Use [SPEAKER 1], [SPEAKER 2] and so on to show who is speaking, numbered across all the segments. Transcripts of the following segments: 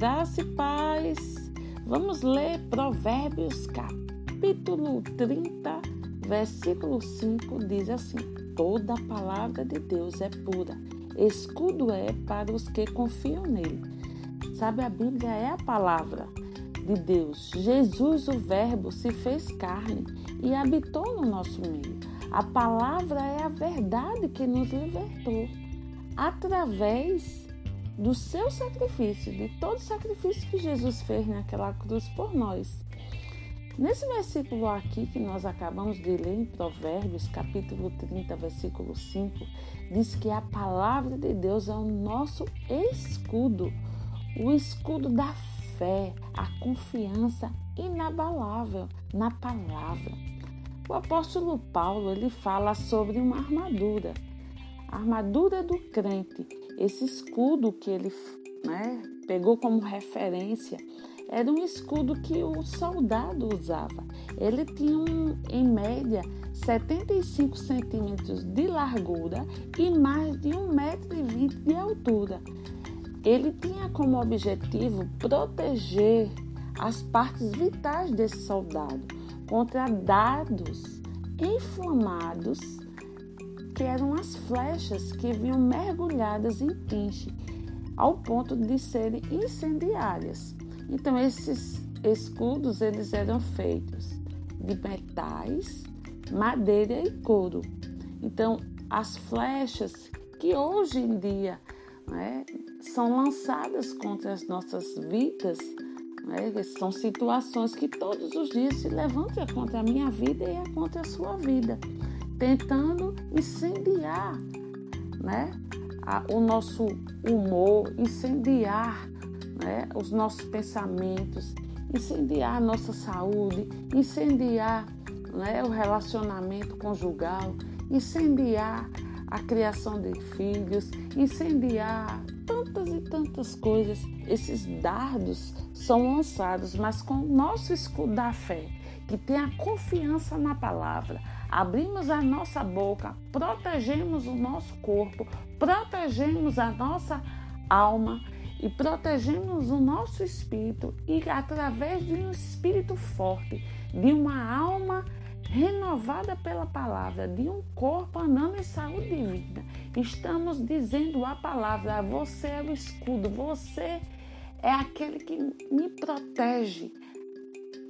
[SPEAKER 1] Graça e paz. Vamos ler Provérbios capítulo 30, versículo 5 diz assim: Toda a palavra de Deus é pura, escudo é para os que confiam nele. Sabe, a Bíblia é a palavra de Deus. Jesus, o Verbo, se fez carne e habitou no nosso meio. A palavra é a verdade que nos libertou através do seu sacrifício, de todo o sacrifício que Jesus fez naquela cruz por nós. Nesse versículo aqui que nós acabamos de ler em Provérbios, capítulo 30, versículo 5, diz que a palavra de Deus é o nosso escudo, o escudo da fé, a confiança inabalável na palavra. O apóstolo Paulo, ele fala sobre uma armadura, a armadura do crente, esse escudo que ele né, pegou como referência era um escudo que o soldado usava. Ele tinha, um, em média, 75 centímetros de largura e mais de 1,20m de altura. Ele tinha como objetivo proteger as partes vitais desse soldado contra dados inflamados que eram as flechas que vinham mergulhadas em quinche, ao ponto de serem incendiárias. Então esses escudos eles eram feitos de metais, madeira e couro. Então as flechas que hoje em dia né, são lançadas contra as nossas vidas, né, são situações que todos os dias se levantam contra a minha vida e contra a sua vida tentando incendiar né, a, o nosso humor, incendiar né, os nossos pensamentos, incendiar a nossa saúde, incendiar né, o relacionamento conjugal, incendiar a criação de filhos, incendiar tantas e tantas coisas. Esses dardos são lançados, mas com o nosso escudo da fé, que tem a confiança na palavra, abrimos a nossa boca, protegemos o nosso corpo, protegemos a nossa alma e protegemos o nosso espírito e através de um espírito forte, de uma alma renovada pela palavra, de um corpo andando em saúde divina, estamos dizendo a palavra: você é o escudo, você é aquele que me protege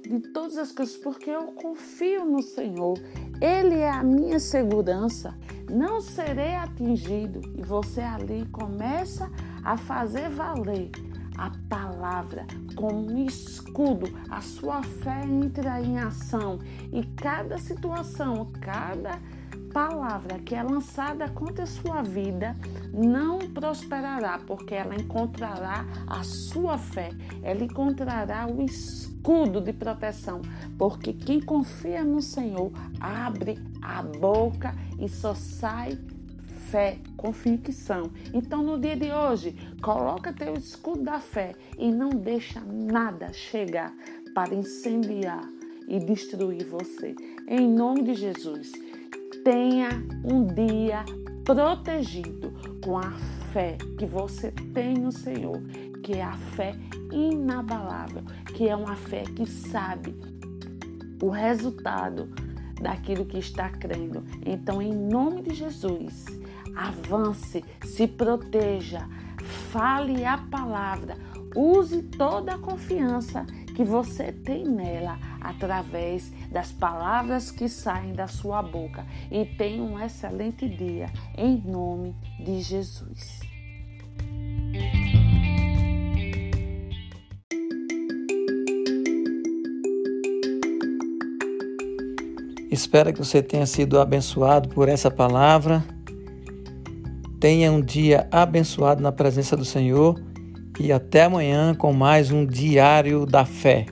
[SPEAKER 1] de todas as coisas, porque eu confio no Senhor. Ele é a minha segurança. Não serei atingido. E você ali começa a fazer valer a palavra como um escudo. A sua fé entra em ação e cada situação, cada palavra que é lançada contra a sua vida não prosperará, porque ela encontrará a sua fé, ela encontrará o escudo de proteção, porque quem confia no Senhor abre a boca e só sai fé, convicção. Então no dia de hoje, coloca teu escudo da fé e não deixa nada chegar para incendiar e destruir você. Em nome de Jesus tenha um dia protegido com a fé que você tem no Senhor, que é a fé inabalável, que é uma fé que sabe o resultado daquilo que está crendo. Então, em nome de Jesus, avance, se proteja, fale a palavra, use toda a confiança que você tem nela através das palavras que saem da sua boca. E tenha um excelente dia em nome de Jesus.
[SPEAKER 2] Espero que você tenha sido abençoado por essa palavra. Tenha um dia abençoado na presença do Senhor e até amanhã com mais um Diário da Fé.